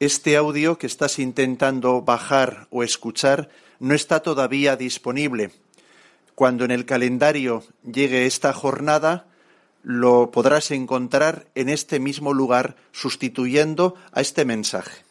Este audio que estás intentando bajar o escuchar no está todavía disponible. Cuando en el calendario llegue esta jornada, lo podrás encontrar en este mismo lugar sustituyendo a este mensaje.